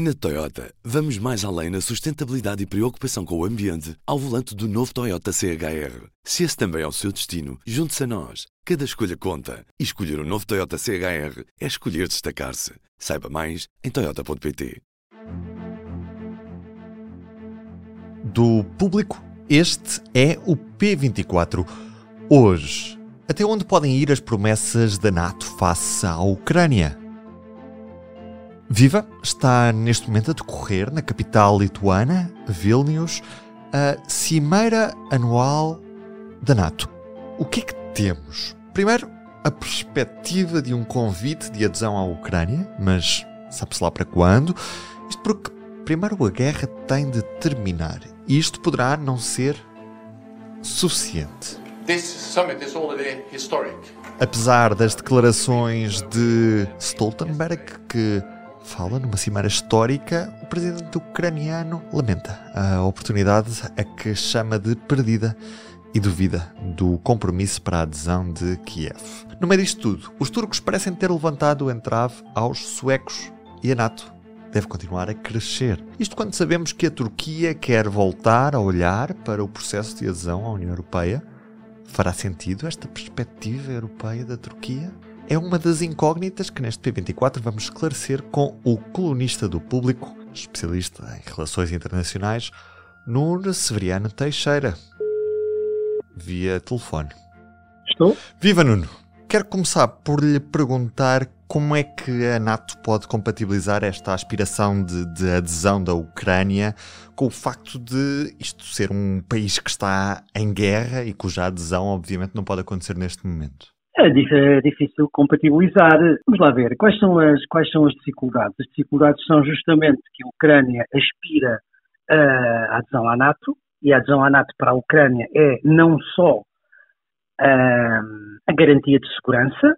Na Toyota, vamos mais além na sustentabilidade e preocupação com o ambiente ao volante do novo Toyota CHR. Se esse também é o seu destino, junte-se a nós. Cada escolha conta. E escolher o um novo Toyota CHR é escolher destacar-se. Saiba mais em Toyota.pt. Do público, este é o P24. Hoje, até onde podem ir as promessas da NATO face à Ucrânia? Viva! Está neste momento a decorrer na capital lituana, Vilnius, a Cimeira Anual da NATO. O que é que temos? Primeiro, a perspectiva de um convite de adesão à Ucrânia, mas sabe-se lá para quando? Isto porque, primeiro, a guerra tem de terminar. E isto poderá não ser suficiente. This summit is already historic. Apesar das declarações de Stoltenberg, que fala numa cimeira histórica, o presidente ucraniano lamenta a oportunidade a que chama de perdida e duvida do compromisso para a adesão de Kiev. No meio disto tudo, os turcos parecem ter levantado o entrave aos suecos e a NATO deve continuar a crescer. Isto quando sabemos que a Turquia quer voltar a olhar para o processo de adesão à União Europeia. Fará sentido esta perspectiva europeia da Turquia? É uma das incógnitas que neste P24 vamos esclarecer com o colunista do público, especialista em relações internacionais, Nuno Severiano Teixeira, via telefone. Estou? Viva Nuno! Quero começar por lhe perguntar como é que a NATO pode compatibilizar esta aspiração de, de, adesão da Ucrânia com o facto de isto ser um país que está em guerra e cuja adesão, obviamente, não pode acontecer neste momento. É, difícil compatibilizar. Vamos lá ver, quais são, as, quais são as dificuldades? As dificuldades são justamente que a Ucrânia aspira à adesão à NATO, e a adesão à NATO para a Ucrânia é não só a garantia de segurança,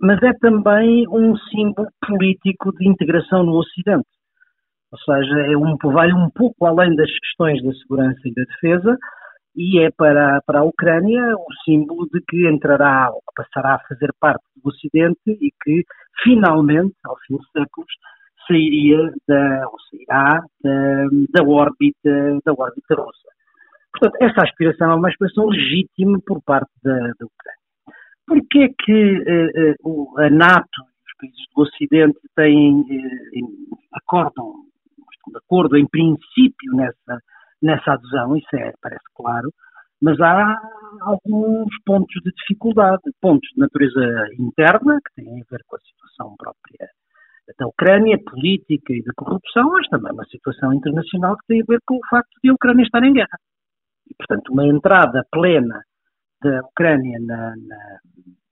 mas é também um símbolo político de integração no Ocidente. Ou seja, é um, vai um pouco além das questões da segurança e da defesa, e é para, para a Ucrânia o símbolo de que entrará ou que passará a fazer parte do Ocidente e que finalmente, ao fim de séculos, sairia da, ou sairá da, da, órbita, da órbita russa. Portanto, essa aspiração é uma aspiração legítima por parte da, da Ucrânia. Porquê é que uh, a NATO e os países do Ocidente têm, uh, acordam, estão de acordo em princípio nessa nessa adesão, isso é, parece claro, mas há alguns pontos de dificuldade, pontos de natureza interna, que têm a ver com a situação própria da Ucrânia, política e de corrupção, mas também uma situação internacional que tem a ver com o facto de a Ucrânia estar em guerra. E, portanto, uma entrada plena da Ucrânia na, na,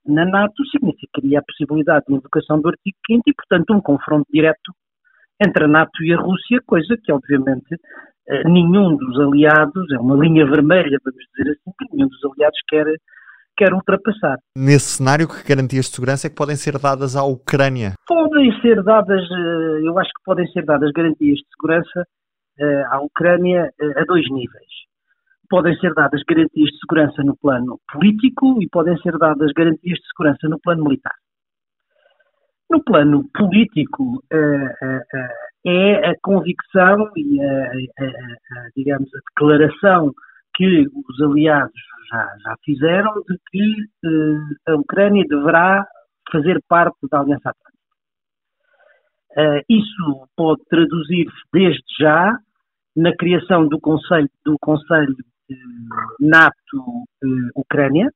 na NATO significaria a possibilidade de invocação do artigo 5 e, portanto, um confronto direto entre a NATO e a Rússia, coisa que, obviamente, nenhum dos aliados, é uma linha vermelha, vamos dizer assim, que nenhum dos aliados quer, quer ultrapassar. Nesse cenário, que garantias de segurança é que podem ser dadas à Ucrânia? Podem ser dadas, eh, eu acho que podem ser dadas garantias de segurança eh, à Ucrânia a dois níveis. Podem ser dadas garantias de segurança no plano político e podem ser dadas garantias de segurança no plano militar. No plano político, é a convicção e a, a, a, digamos, a declaração que os aliados já, já fizeram de que uh, a Ucrânia deverá fazer parte da Aliança Atlântica. Uh, isso pode traduzir-se desde já na criação do Conselho, do Conselho NATO-Ucrânia,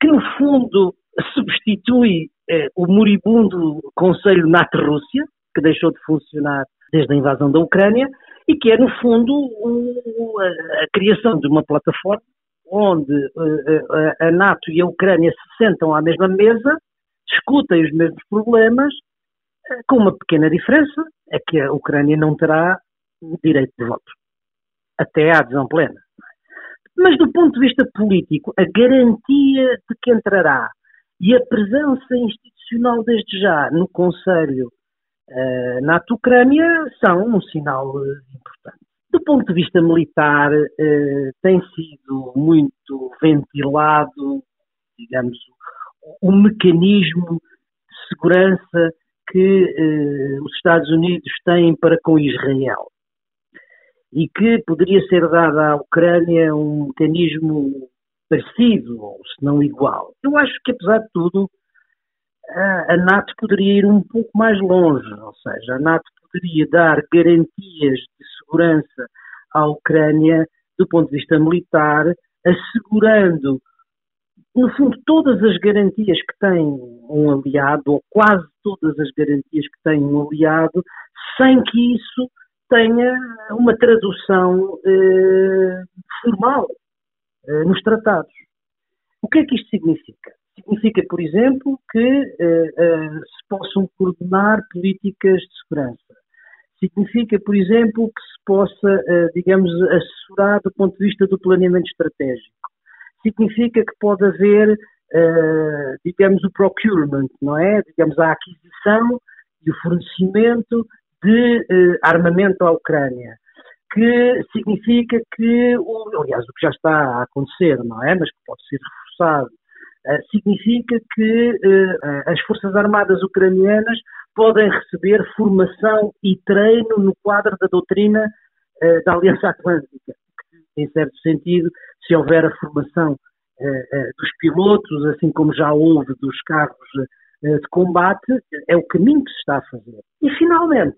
que no fundo substitui o moribundo Conselho NATO-Rússia, que deixou de funcionar desde a invasão da Ucrânia e que é, no fundo, a, criação de uma plataforma onde eh, eh, a NATO e a Ucrânia se sentam à mesma mesa, discutem os mesmos problemas, eh, com uma pequena diferença, é que a Ucrânia não terá direito de voto, até à adesão plena. Mas do ponto de vista político, a garantia de que entrará e a presença institucional desde já no Conselho uh, na Ucrânia são um sinal uh, importante. Do ponto de vista militar, uh, tem sido muito ventilado, digamos, o, o mecanismo de segurança que eh, os Estados Unidos têm para com Israel e que poderia ser dada à Ucrânia um mecanismo parecido, ou se não igual. Eu acho que, apesar de tudo, a, NATO poderia ir um pouco mais longe, ou seja, a NATO poderia dar garantias de segurança à Ucrânia do ponto de vista militar, assegurando, no fundo, todas as garantias que tem um aliado, ou quase todas as garantias que tem um aliado, sem que isso tenha uma tradução eh, formal eh, nos tratados. O que é que isto significa? Significa, por exemplo, que eh, eh, se possam coordenar políticas de segurança. Significa, por exemplo, que se possa, eh, digamos, assessorar do ponto de vista do planeamento estratégico. Significa que pode haver, digamos, o procurement, não é? Digamos, a aquisição e o fornecimento de armamento à Ucrânia que significa que, aliás, o que já está a acontecer, não é? Mas que pode ser reforçado, uh, significa que uh, as Forças Armadas ucranianas podem receber formação e treino no quadro da doutrina uh, da Aliança Atlântica. Em certo sentido, se houver a formação dos pilotos, assim como já houve dos carros de combate, é o caminho que se está a fazer. E, finalmente,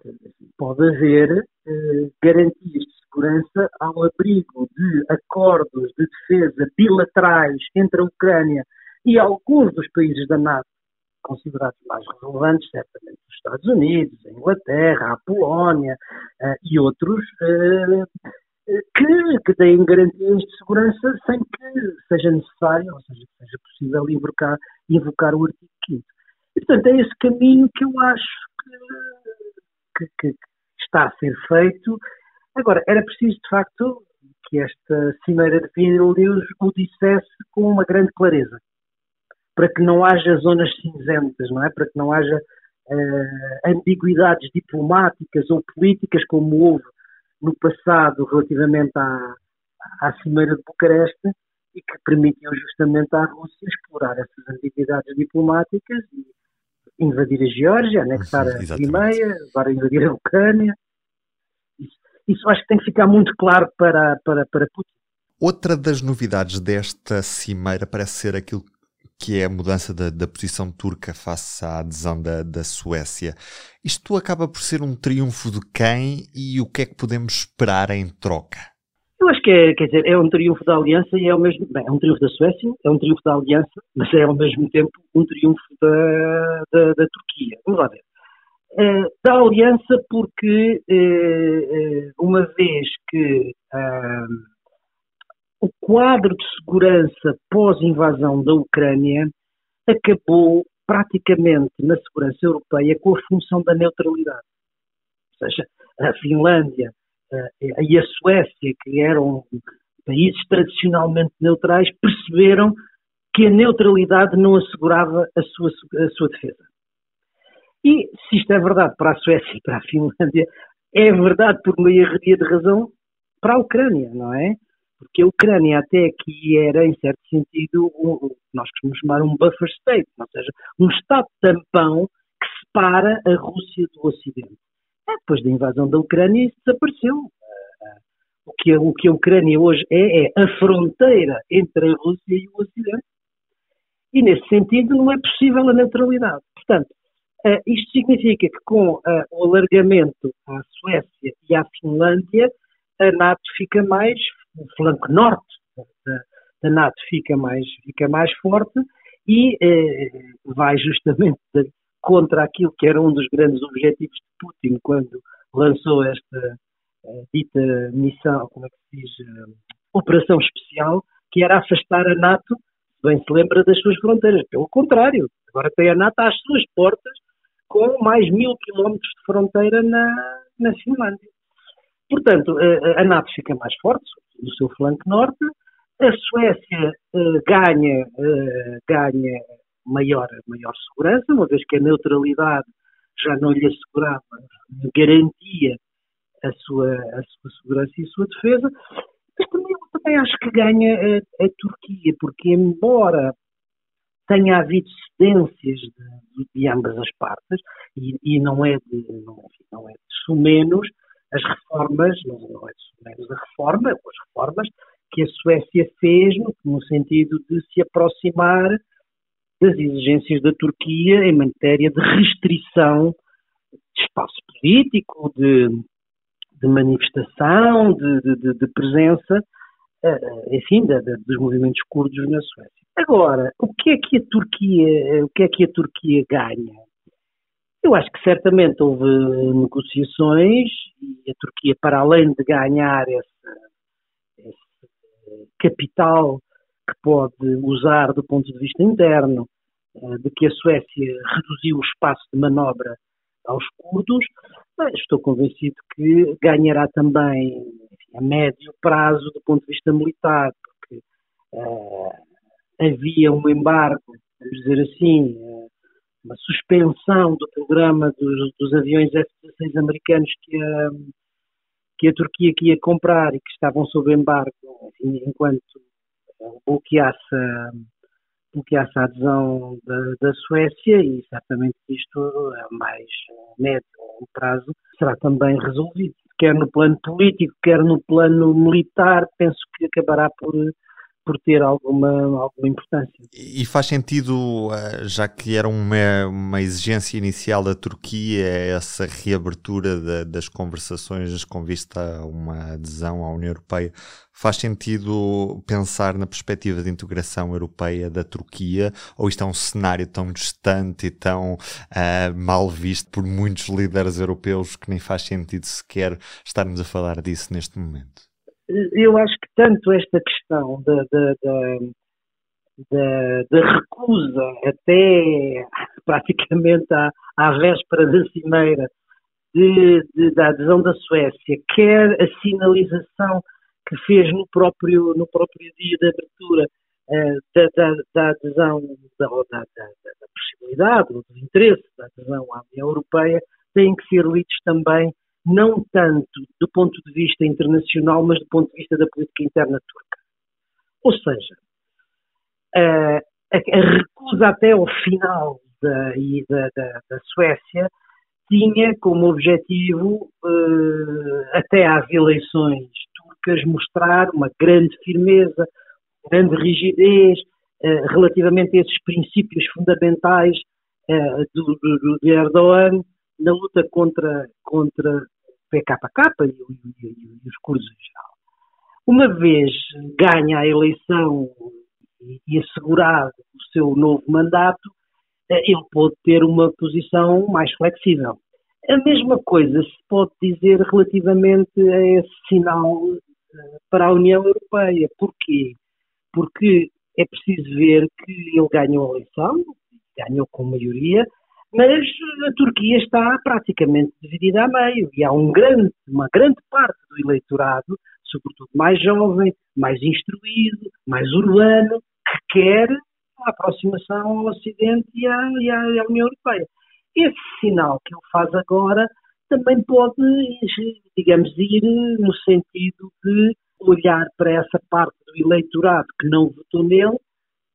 pode haver eh, garantias de segurança ao abrigo de acordos de defesa bilaterais entre a Ucrânia e alguns dos países da NATO, considerados mais relevantes, certamente os Estados Unidos, a Inglaterra, a Polónia uh, e outros, uh, que, que deem garantias de segurança sem que seja necessário, ou seja, seja possível invocar, invocar o artigo 5 E, portanto, é esse caminho que eu acho que, que, que está a ser feito. Agora, era preciso, de facto, que esta cimeira de Vilnius o dissesse com uma grande clareza, para que não haja zonas cinzentas, não é? Para que não haja uh, ambiguidades diplomáticas ou políticas como houve no passado relativamente à, à cimeira de Bucareste e que permitiu justamente à Rússia explorar essas ambiguidades diplomáticas e invadir a Geórgia, anexar a Crimeia, agora invadir a Ucrânia. Isso, isso acho que tem que ficar muito claro para, para, para Putin. Outra das novidades desta cimeira parece ser aquilo que é a mudança da, da posição turca face à adesão da, da Suécia. Isto acaba por ser um triunfo de quem e o que é que podemos esperar em troca? Eu acho que é, quer dizer, é um triunfo da Aliança e é, o mesmo, bem, é um triunfo da Suécia, é um triunfo da Aliança, mas é ao mesmo tempo um triunfo da, da, da Turquia. Vamos lá ver. É, da Aliança porque, é, é uma vez que ah, o quadro de segurança pós-invasão da Ucrânia acabou praticamente na segurança europeia com a função da neutralidade. Ou seja, a Finlândia, uh, e a Suécia, que eram países tradicionalmente neutrais, perceberam que a neutralidade não assegurava a sua, a sua defesa. E se isto é verdade para a Suécia e para a Finlândia, é verdade por maioria de razão para a Ucrânia, não é? Porque a Ucrânia até aqui era, em certo sentido, que nós costumamos chamar um buffer state, ou seja, um estado tampão que separa a Rússia do Ocidente. É, depois da invasão da Ucrânia, isso desapareceu. O que, a, o que a Ucrânia hoje é, é a fronteira entre a Rússia e o Ocidente. E, nesse sentido, não é possível a neutralidade. Portanto, uh, isto significa que com uh, o alargamento à Suécia e à Finlândia, a NATO fica mais, o flanco norte da, da NATO fica mais, fica mais forte e uh, vai justamente contra aquilo que era um dos grandes objetivos de Putin quando lançou esta uh, dita missão, como é que se diz, uh, operação especial, que era afastar a NATO, bem se lembra, das suas fronteiras. Pelo contrário, agora tem a NATO às suas portas com mais mil quilómetros de fronteira na, na Finlândia. Portanto, a, a NATO fica mais forte no seu flanco norte, a Suécia uh, ganha, ganha maior, maior segurança, uma vez que a neutralidade já não lhe assegurava, garantia a sua, a sua segurança e a sua defesa. Mas também, também acho que ganha a, a Turquia, porque embora tenha havido cedências de, de ambas as partes, e, e não é de, não, não é de sumenos as reformas, não, é de sumenos a reforma, as reformas que a Suécia fez no, no sentido de se aproximar das exigências da Turquia em matéria de restrição de espaço político, de, de manifestação, de, de, de presença, uh, enfim, dos movimentos curdos na Suécia. Agora, o que é que a Turquia, o que é que a Turquia ganha? Eu acho que certamente houve negociações a Turquia, para além de ganhar esse, esse capital que pode usar do ponto de vista interno, eh, de que a Suécia reduziu o espaço de manobra aos curdos, estou convencido que ganhará também enfim, a médio prazo do ponto de vista militar, porque uh, havia um embargo, vamos dizer assim, uh, uma suspensão do programa dos, dos aviões F-16 americanos que a, que a Turquia queria comprar e que estavam sob embargo enfim, enquanto bloqueasse bloqueasse a adesão da, da, Suécia e certamente isto a mais médio prazo será também resolvido. Quer no plano político, quer no plano militar, penso que acabará por por ter alguma, alguma importância. E faz sentido, eh, já que era uma, uma exigência inicial da Turquia, essa reabertura de, das conversações com vista a uma adesão à União Europeia, faz sentido pensar na perspectiva de integração europeia da Turquia, ou isto é um cenário tão distante e tão uh, mal visto por muitos líderes europeus que nem faz sentido sequer estarmos a falar disso neste momento? Eu acho que tanto esta questão da, da, da, da, da recusa até praticamente à, à véspera da cimeira de, de, da adesão da Suécia, quer a sinalização que fez no próprio, no próprio dia de abertura uh, da, da, da, adesão, da, da, da, possibilidade, do interesse da adesão à União Europeia, têm que ser lidos também não tanto do ponto de vista internacional, mas do ponto de vista da política interna turca. Ou seja, a, a recusa até ao final da, da, da, da Suécia tinha como objetivo, uh, até às eleições turcas, mostrar uma grande firmeza, grande rigidez uh, relativamente a esses princípios fundamentais uh, do, do, de Erdogan na luta contra, contra PKK e, e, e, os cursos em geral. Uma vez ganha a eleição e assegurado o seu novo mandato, eh, ele pode ter uma posição mais flexível. A mesma coisa se pode dizer relativamente a esse sinal eh, para a União Europeia. Porquê? Porque é preciso ver que ele ganhou a eleição, ganhou com maioria, mas a Turquia está praticamente dividida a meio e há um grande, uma grande parte do eleitorado, sobretudo mais jovem, mais instruído, mais urbano, que quer a aproximação ao Ocidente e à, e à União Europeia. Esse sinal que ele faz agora também pode, digamos, ir no sentido de olhar para essa parte do eleitorado que não votou nele,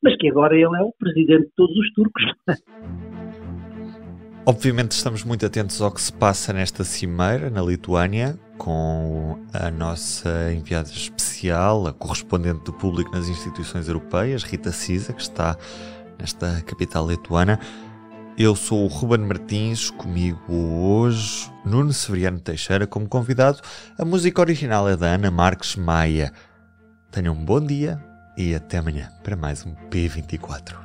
mas que agora ele é o presidente de todos os turcos. Obviamente estamos muito atentos ao que se passa nesta cimeira na Lituânia, com a nossa enviada especial, a correspondente do público nas instituições europeias, Rita Cisa, que está nesta capital lituana. Eu sou o Ruben Martins, comigo hoje Nuno Severiano Teixeira como convidado. A música original é da Ana Marques Maia. Tenham um bom dia e até amanhã para mais um P24.